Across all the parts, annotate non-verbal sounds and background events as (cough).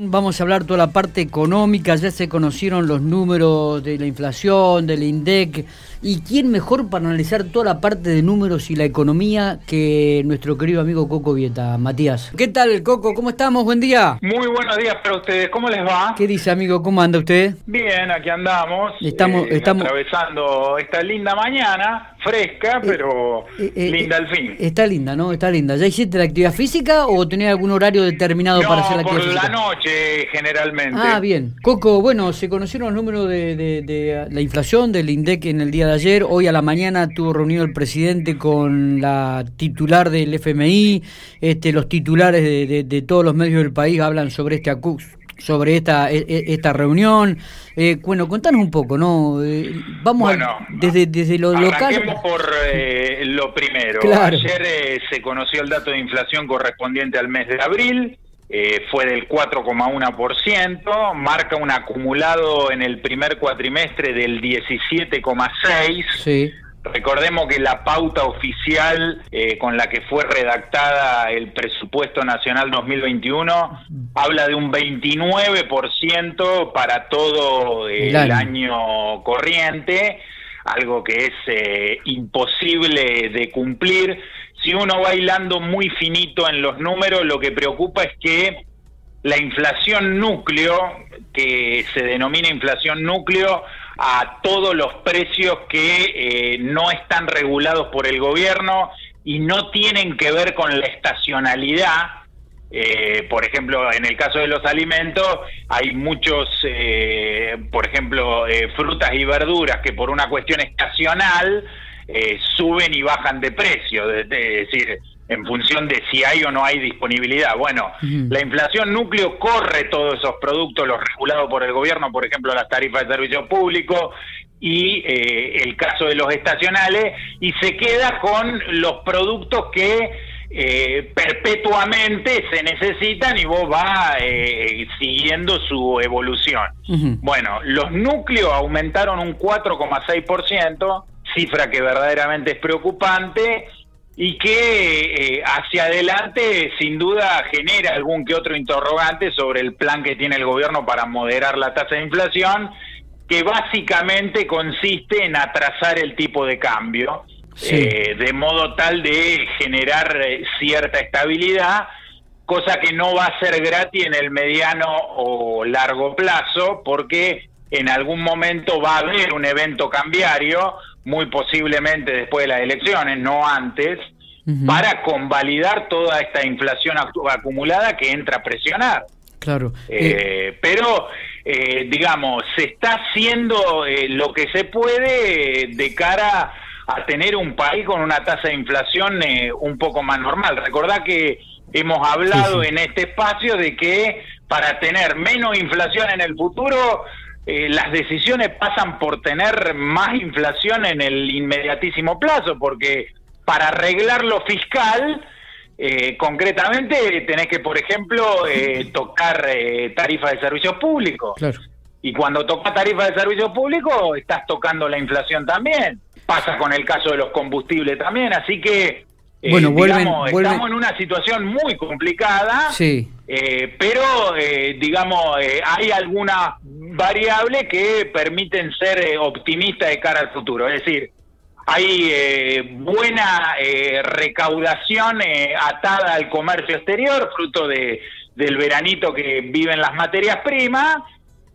Vamos a hablar toda la parte económica, ya se conocieron los números de la inflación, del INDEC, y quién mejor para analizar toda la parte de números y la economía que nuestro querido amigo Coco Vieta, Matías. ¿Qué tal, Coco? ¿Cómo estamos? Buen día. Muy buenos días para ustedes, ¿cómo les va? ¿Qué dice, amigo? ¿Cómo anda usted? Bien, aquí andamos. Estamos, eh, estamos... atravesando esta linda mañana, fresca, pero eh, eh, linda al fin. Está linda, ¿no? Está linda. ¿Ya hiciste la actividad física o tenés algún horario determinado para hacer la actividad por física? la noche, generalmente. Ah, bien. Coco, bueno, se conocieron los números de, de- de la inflación del INDEC en el día de ayer. Hoy a la mañana tuvo reunido el presidente con la titular del FMI. Este, los titulares de, de- de todos los medios del país hablan sobre este acus sobre esta e- e- esta reunión. Eh, bueno, contanos un poco, ¿no? Eh, vamos a- Bueno, desde, desde lo local. Por eh, lo primero. Claro. Ayer eh, se conoció el dato de inflación correspondiente al mes de abril, eh, fue del 4,1%, marca un acumulado en el primer cuatrimestre del 17,6%. Sí, Recordemos que la pauta oficial eh, con la que fue redactada el presupuesto nacional 2021 habla de un 29% para todo eh, El el, año. año. corriente, algo que es eh, imposible de cumplir. Si uno va hilando muy finito en los números, lo que preocupa es que la inflación núcleo, que se denomina inflación núcleo, a todos los precios que eh, no están regulados por el gobierno y no tienen que ver con la estacionalidad. Eh, por ejemplo, en el caso de los alimentos, hay muchos, eh, por ejemplo, eh, frutas y verduras que por una cuestión estacional eh, suben y bajan de precio, es decir, en función de si hay o no hay disponibilidad. Bueno, la inflación núcleo corre todos esos productos, los regulados por el gobierno, por ejemplo, las tarifas de servicio público y eh, el caso de los estacionales, y se queda con los productos que eh, perpetuamente se necesitan y vos vas eh, siguiendo su evolución. Bueno, los núcleos aumentaron un 4,6%, cifra que verdaderamente es preocupante y que eh, hacia adelante sin duda genera algún que otro interrogante sobre el plan que tiene el gobierno para moderar la tasa de inflación, que básicamente consiste en atrasar el tipo de cambio, Sí. eh, de modo tal de generar eh, cierta estabilidad, cosa que no va a ser gratis en el mediano o largo plazo, porque en algún momento va a haber un evento cambiario, muy posiblemente después de las elecciones, no antes, para convalidar toda esta inflación acumulada que entra a presionar. claro. Eh, Eh, pero, eh, digamos, se está haciendo eh, lo que se puede eh, de cara a tener un país con una tasa de inflación eh, un poco más normal. Recordá que hemos hablado Sí, sí. en este espacio de que para tener menos inflación en el futuro, eh, las decisiones pasan por tener más inflación en el inmediatísimo plazo, porque para arreglar lo fiscal, eh, concretamente tenés que, por ejemplo, eh, (laughs) tocar eh, tarifas de servicios públicos. claro. Y cuando tocas tarifas de servicios públicos, estás tocando la inflación también. Pasa con el caso de los combustibles también. Así que, eh, Bueno, digamos, vuelven- estamos en una situación muy complicada. Sí. Eh, pero, eh, digamos, eh, hay algunas variables que permiten ser eh, optimistas de cara al futuro. Es decir, hay eh, buena recaudación atada al comercio exterior, fruto de, del veranito que viven las materias primas,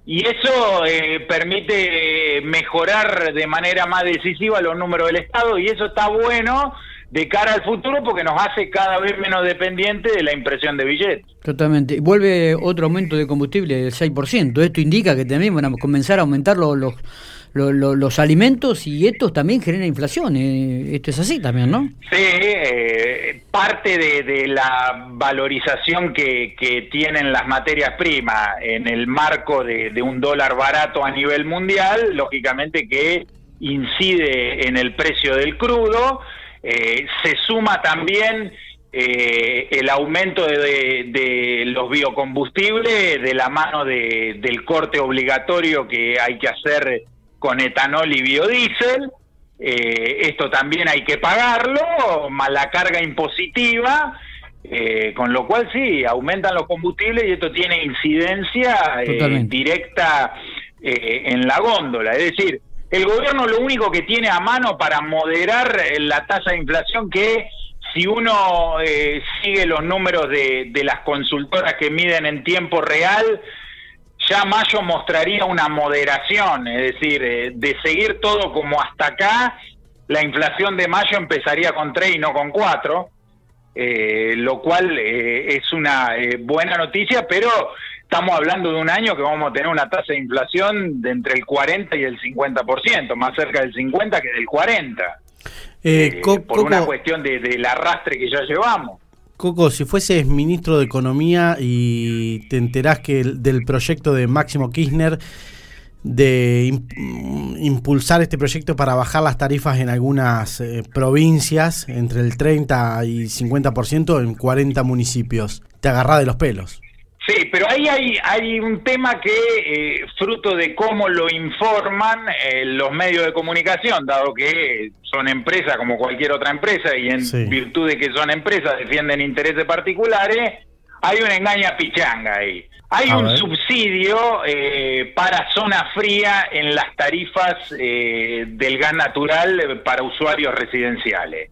y eso permite mejorar de manera más decisiva los números del Estado, y eso está bueno de cara al futuro porque nos hace cada vez menos dependientes de la impresión de billetes. Totalmente. Vuelve otro aumento de combustible del 6%. Esto indica que también van a comenzar a aumentar los, los, los, alimentos y esto también genera inflación. eh, Esto es así también, ¿no? Sí, eh, parte de, de la valorización que, que tienen las materias primas en el marco de, de un dólar barato a nivel mundial, lógicamente que incide en el precio del crudo, eh, se suma también eh, el aumento de, de- de los biocombustibles de la mano de- del corte obligatorio que hay que hacer con etanol y biodiesel. Eh, esto también hay que pagarlo, más la carga impositiva con lo cual sí, aumentan los combustibles y esto tiene incidencia directa en la góndola. Es decir, el gobierno lo único que tiene a mano para moderar la tasa de inflación que si uno eh, sigue los números de, las consultoras que miden en tiempo real, ya mayo mostraría una moderación, es decir, eh, de seguir todo como hasta acá, la inflación de mayo empezaría con 3 y no con 4, eh, lo cual es una buena noticia, pero estamos hablando de un año que vamos a tener una tasa de inflación de entre el 40 y el 50%, más cerca del 50 que del 40. Eh, eh, por una cuestión de, del arrastre que ya llevamos. Coco, si fueses ministro de Economía y te enterás que del proyecto de Máximo Kirchner de impulsar este proyecto para bajar las tarifas en algunas eh, provincias entre el 30 y 50% en 40 municipios, te agarrá de los pelos. Sí, pero ahí hay, hay un tema que, eh, fruto de cómo lo informan eh, los medios de comunicación, dado que son empresas como cualquier otra empresa y en virtud de que son empresas defienden intereses particulares, hay una engaña pichanga ahí. Hay un subsidio eh, para zona fría en las tarifas del gas natural para usuarios residenciales.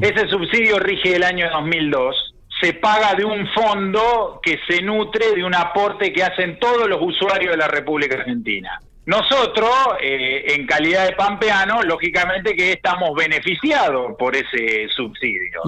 Ese subsidio rige el año 2002 se paga de un fondo que se nutre de un aporte que hacen todos los usuarios de la República Argentina. Nosotros, eh, en calidad de pampeano, lógicamente que estamos beneficiados por ese subsidio.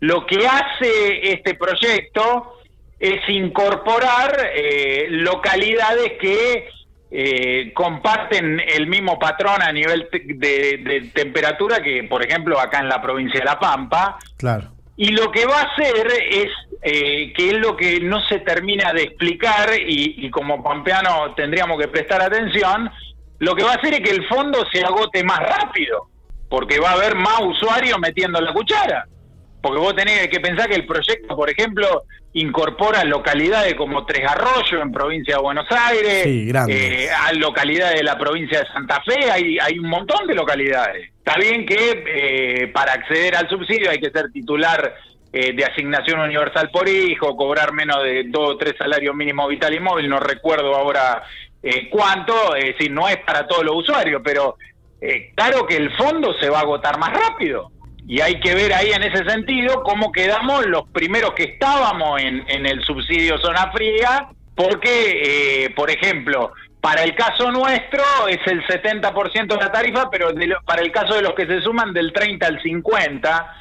Lo que hace este proyecto es incorporar eh, localidades que eh, comparten el mismo patrón a nivel de, temperatura que, por ejemplo, acá en la provincia de La Pampa. Claro. Y lo que va a hacer es, eh, que es lo que no se termina de explicar y, como pampeano tendríamos que prestar atención, lo que va a hacer es que el fondo se agote más rápido, porque va a haber más usuarios metiendo la cuchara. Porque vos tenés que pensar que el proyecto, por ejemplo, incorpora localidades como Tres Arroyos en provincia de Buenos Aires, eh, a localidades de la provincia de Santa Fe, hay, hay un montón de localidades. Está bien que eh, para acceder al subsidio hay que ser titular eh, de asignación universal por hijo, cobrar menos de dos o tres salarios mínimos vital y móvil, no recuerdo ahora eh, cuánto, es decir, no es para todos los usuarios, pero claro que el fondo se va a agotar más rápido. Y hay que ver ahí en ese sentido cómo quedamos los primeros que estábamos en, en el subsidio zona fría, porque, eh, por ejemplo, para el caso nuestro es el 70% de la tarifa, pero para el caso de los que se suman del 30 al 50,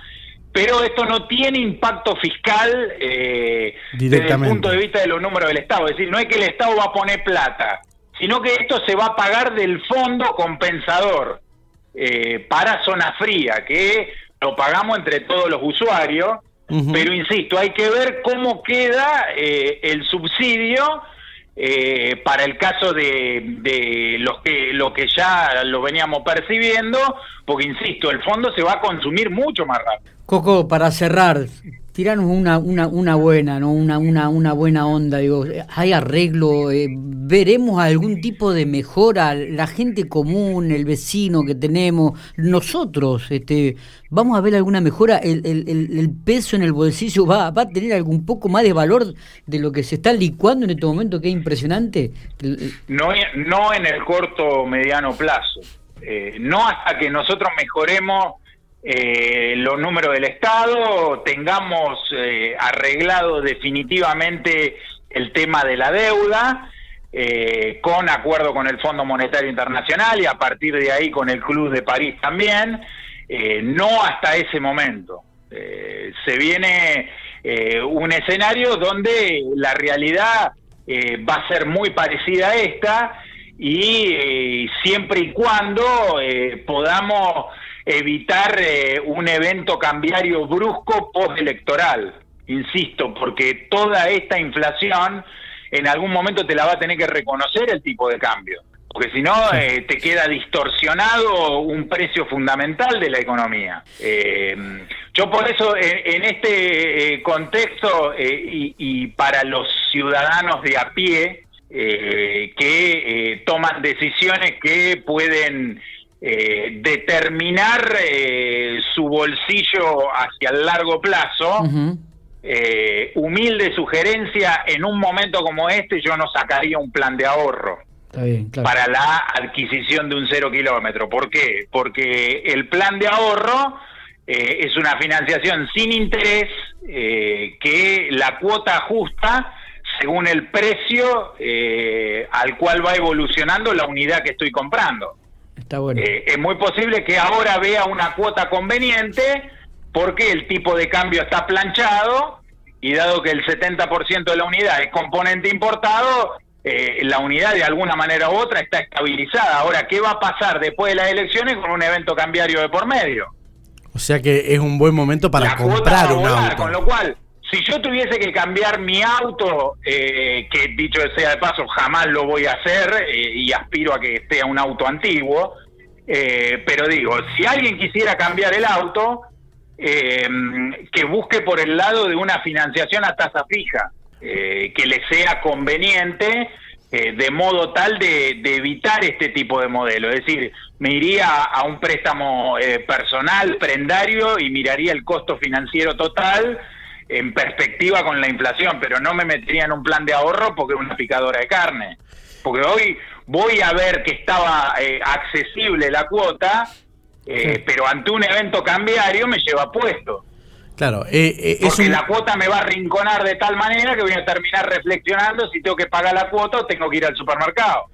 pero esto no tiene impacto fiscal eh, desde el punto de vista de los números del Estado, es decir, no es que el Estado va a poner plata, sino que esto se va a pagar del fondo compensador eh, para zona fría, que lo pagamos entre todos los usuarios, pero insisto, hay que ver cómo queda eh, el subsidio eh, para el caso de, de los que lo que ya lo veníamos percibiendo, porque insisto, el fondo se va a consumir mucho más rápido. Coco, para cerrar, tiranos una, una, una buena, ¿no? Una, una, una buena onda, digo, hay arreglo, eh, veremos algún tipo de mejora, la gente común, el vecino que tenemos, nosotros, este, vamos a ver alguna mejora, el, el, el, peso en el bolsillo va, va a tener algún poco más de valor de lo que se está licuando en este momento, que es impresionante. No, no en el corto mediano plazo, eh, no hasta que nosotros mejoremos eh, los números del Estado, tengamos eh, arreglado definitivamente el tema de la deuda, eh, con acuerdo con el Fondo Monetario Internacional y a partir de ahí con el Club de París también, eh, no hasta ese momento. se viene un escenario donde la realidad va a ser muy parecida a esta y siempre y cuando podamos evitar eh, un evento cambiario brusco postelectoral, insisto, porque toda esta inflación en algún momento te la va a tener que reconocer el tipo de cambio, porque si no eh, te queda distorsionado un precio fundamental de la economía. Eh, yo por eso en, este contexto y, y, para los ciudadanos de a pie que toman decisiones que pueden eh, determinar eh, su bolsillo hacia el largo plazo, eh, humilde sugerencia, en un momento como este yo no sacaría un plan de ahorro. para la adquisición de un cero kilómetro. ¿Por qué? Porque el plan de ahorro eh, es una financiación sin interés eh, que la cuota ajusta según el precio al cual va evolucionando la unidad que estoy comprando. Está bueno. es muy posible que ahora vea una cuota conveniente porque el tipo de cambio está planchado y dado que el 70% de la unidad es componente importado, eh, la unidad de alguna manera u otra está estabilizada. Ahora, ¿qué va a pasar después de las elecciones con un evento cambiario de por medio? O sea que es un buen momento para comprar un auto. Con lo cual, si yo tuviese que cambiar mi auto, eh, que dicho sea de paso, jamás lo voy a hacer eh, y aspiro a que sea un auto antiguo, pero digo, si alguien quisiera cambiar el auto, eh, que busque por el lado de una financiación a tasa fija, eh, que le sea conveniente, eh, de modo tal de, evitar este tipo de modelo. Es decir, me iría a un préstamo eh, personal, prendario, y miraría el costo financiero total en perspectiva con la inflación, pero no me metería en un plan de ahorro porque es una picadora de carne. Porque hoy voy a ver que estaba accesible la cuota eh, pero ante un evento cambiario me lleva puesto. Claro, eh, eh porque la cuota me va a rinconar de tal manera que voy a terminar reflexionando si tengo que pagar la cuota o tengo que ir al supermercado.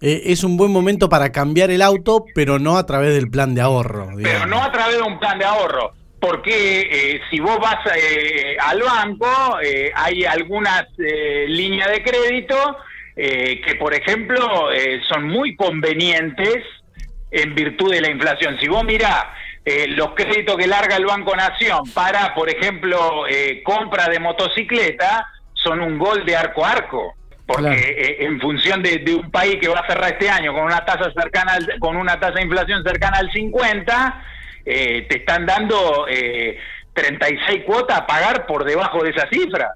Eh, es un buen momento para cambiar el auto, pero no a través del plan de ahorro. Pero no a través de un plan de ahorro, porque si vos vas al banco, hay algunas líneas de crédito que, por ejemplo, son muy convenientes en virtud de la inflación. Si vos mirás eh, los créditos que larga el Banco Nación para, por ejemplo, eh, compra de motocicleta, son un gol de arco a arco. Porque eh, en función de, un país que va a cerrar este año con una tasa cercana con una tasa de inflación cercana al 50, te están dando 36 cuotas a pagar por debajo de esa cifra.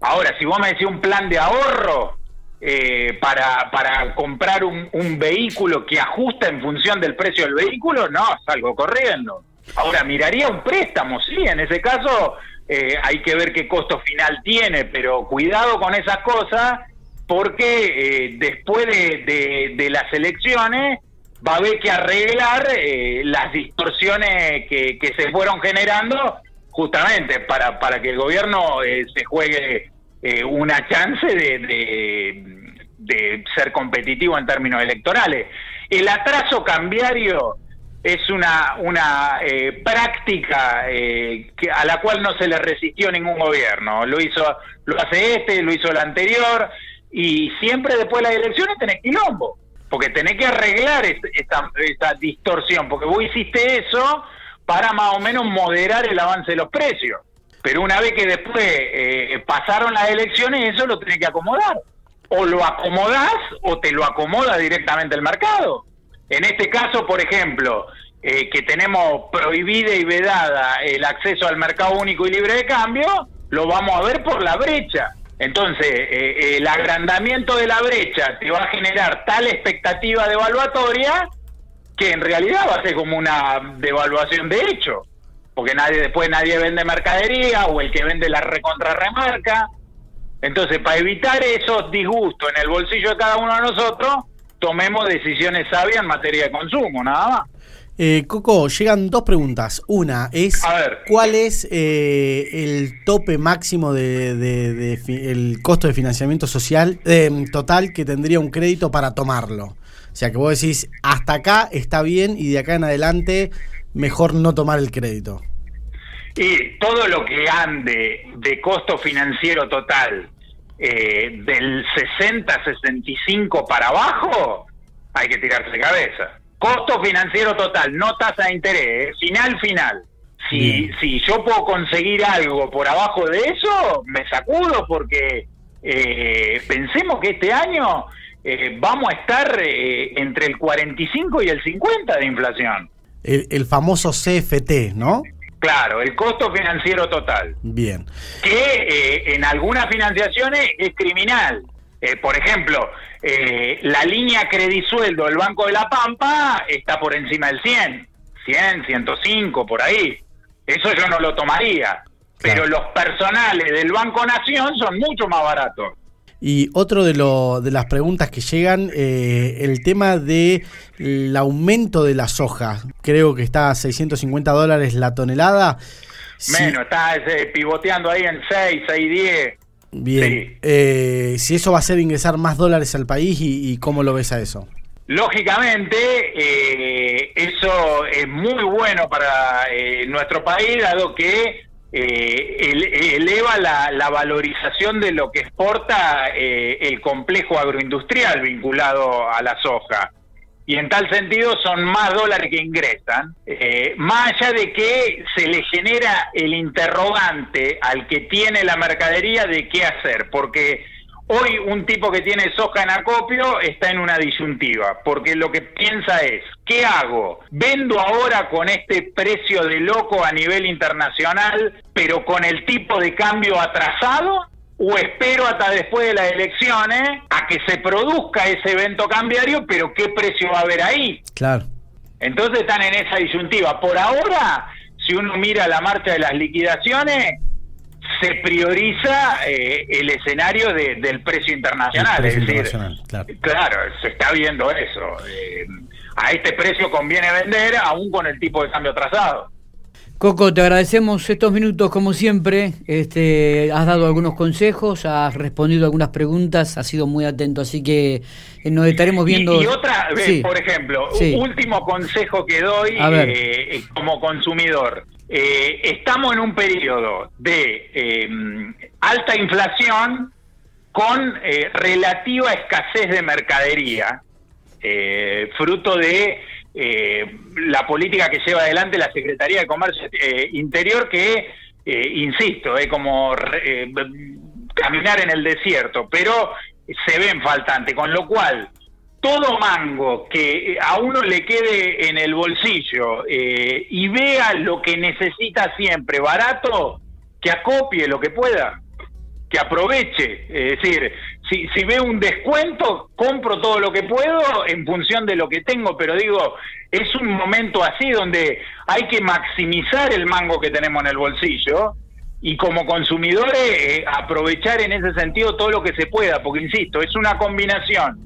Ahora, si vos me decís un plan de ahorro, eh, para, para comprar un, vehículo que ajusta en función del precio del vehículo, no, salgo corriendo. Ahora, miraría un préstamo, sí, en ese caso eh, hay que ver qué costo final tiene, pero cuidado con esas cosas porque eh, después de, de, las elecciones va a haber que arreglar las distorsiones que, se fueron generando justamente para, para que el gobierno se juegue eh, una chance de, de, ser competitivo en términos electorales. El atraso cambiario es una, una eh, práctica eh, que, a la cual no se le resistió ningún gobierno. Lo hizo, lo hace este, lo hizo el anterior, y siempre después de las elecciones tenés quilombo, porque tenés que arreglar esta, esta distorsión, porque vos hiciste eso para más o menos moderar el avance de los precios. Pero una vez que después eh, pasaron las elecciones, eso lo tiene que acomodar. O lo acomodás o te lo acomoda directamente el mercado. En este caso, por ejemplo, eh, que tenemos prohibida y vedada el acceso al mercado único y libre de cambio, lo vamos a ver por la brecha. Entonces, eh, el agrandamiento de la brecha te va a generar tal expectativa devaluatoria que en realidad va a ser como una devaluación de hecho porque nadie después nadie vende mercadería o el que vende la recontra remarca. Entonces, para evitar esos disgustos en el bolsillo de cada uno de nosotros, tomemos decisiones sabias en materia de consumo, nada más. Eh, Coco, llegan dos preguntas. Una es, ¿cuál es eh, el tope máximo de, el costo de financiamiento social eh, total que tendría un crédito para tomarlo? O sea, que vos decís, hasta acá está bien y de acá en adelante mejor no tomar el crédito? Y todo lo que ande de costo financiero total eh, del 60-65 para abajo, hay que tirarse de cabeza. Costo financiero total, no tasa de interés, ¿eh? final, final. Si, si yo puedo conseguir algo por abajo de eso, me sacudo porque eh, pensemos que este año vamos a estar entre el 45 y el 50 de inflación el, famoso CFT, ¿no? Claro, el costo financiero total. Bien. Que eh, en algunas financiaciones es criminal. Eh, por ejemplo, eh, la línea credisueldo del Banco de la Pampa está por encima del 100, 100, 105, por ahí. Eso yo no lo tomaría. pero los personales del Banco Nación son mucho más baratos. Y otro de, lo, de las preguntas que llegan, eh, el tema del el aumento de la soja. Creo que está a 650 dólares la tonelada. Menos, está ese, pivoteando ahí en 6, 6, 10. Bien, eh, si eso va a hacer ingresar más dólares al país y, cómo lo ves a eso. Lógicamente, eh, eso es muy bueno para eh, nuestro país, dado que eleva la, valorización de lo que exporta el complejo agroindustrial vinculado a la soja y en tal sentido son más dólares que ingresan, eh, más allá de que se le genera el interrogante al que tiene la mercadería de qué hacer, porque hoy un tipo que tiene soja en acopio está en una disyuntiva, porque lo que piensa es, ¿qué hago? ¿Vendo ahora con este precio de loco a nivel internacional, pero con el tipo de cambio atrasado? O espero hasta después de las elecciones a que se produzca ese evento cambiario, pero qué precio va a haber ahí. Claro. Entonces están en esa disyuntiva. Por ahora, si uno mira la marcha de las liquidaciones, se prioriza eh, el escenario del precio internacional. es decir, claro. se está viendo eso. Eh, a este precio conviene vender aún con el tipo de cambio atrasado. Coco, te agradecemos estos minutos como siempre. Este, has dado algunos consejos, has respondido algunas preguntas, has sido muy atento, así que eh, nos estaremos viendo. Y, otra, vez, por ejemplo, último consejo que doy eh, como consumidor. Eh, estamos en un periodo de alta inflación con relativa escasez de mercadería, fruto de eh, la política que lleva adelante la Secretaría de Comercio eh, Interior, que, eh, insisto, es como caminar en el desierto, pero se ven faltante, con lo cual todo mango que a uno le quede en el bolsillo y vea lo que necesita siempre barato, que acopie lo que pueda, que aproveche, es decir, si, si veo un descuento, compro todo lo que puedo en función de lo que tengo, pero digo, es un momento así donde hay que maximizar el mango que tenemos en el bolsillo y como consumidores eh, aprovechar en ese sentido todo lo que se pueda, porque insisto, es una combinación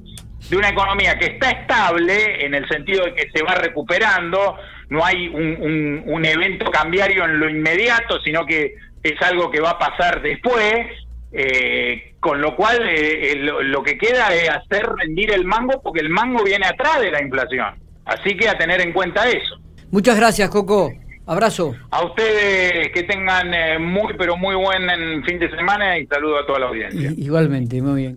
de una economía que está estable en el sentido de que se va recuperando, no hay un, un evento cambiario en lo inmediato, sino que es algo que va a pasar después, eh, con lo cual eh, lo, que queda es hacer rendir el mango porque el mango viene atrás de la inflación. Así que a tener en cuenta eso. Muchas gracias, Coco. Abrazo. A ustedes que tengan eh, muy, pero muy buen fin de semana y saludo a toda la audiencia. igualmente, muy bien.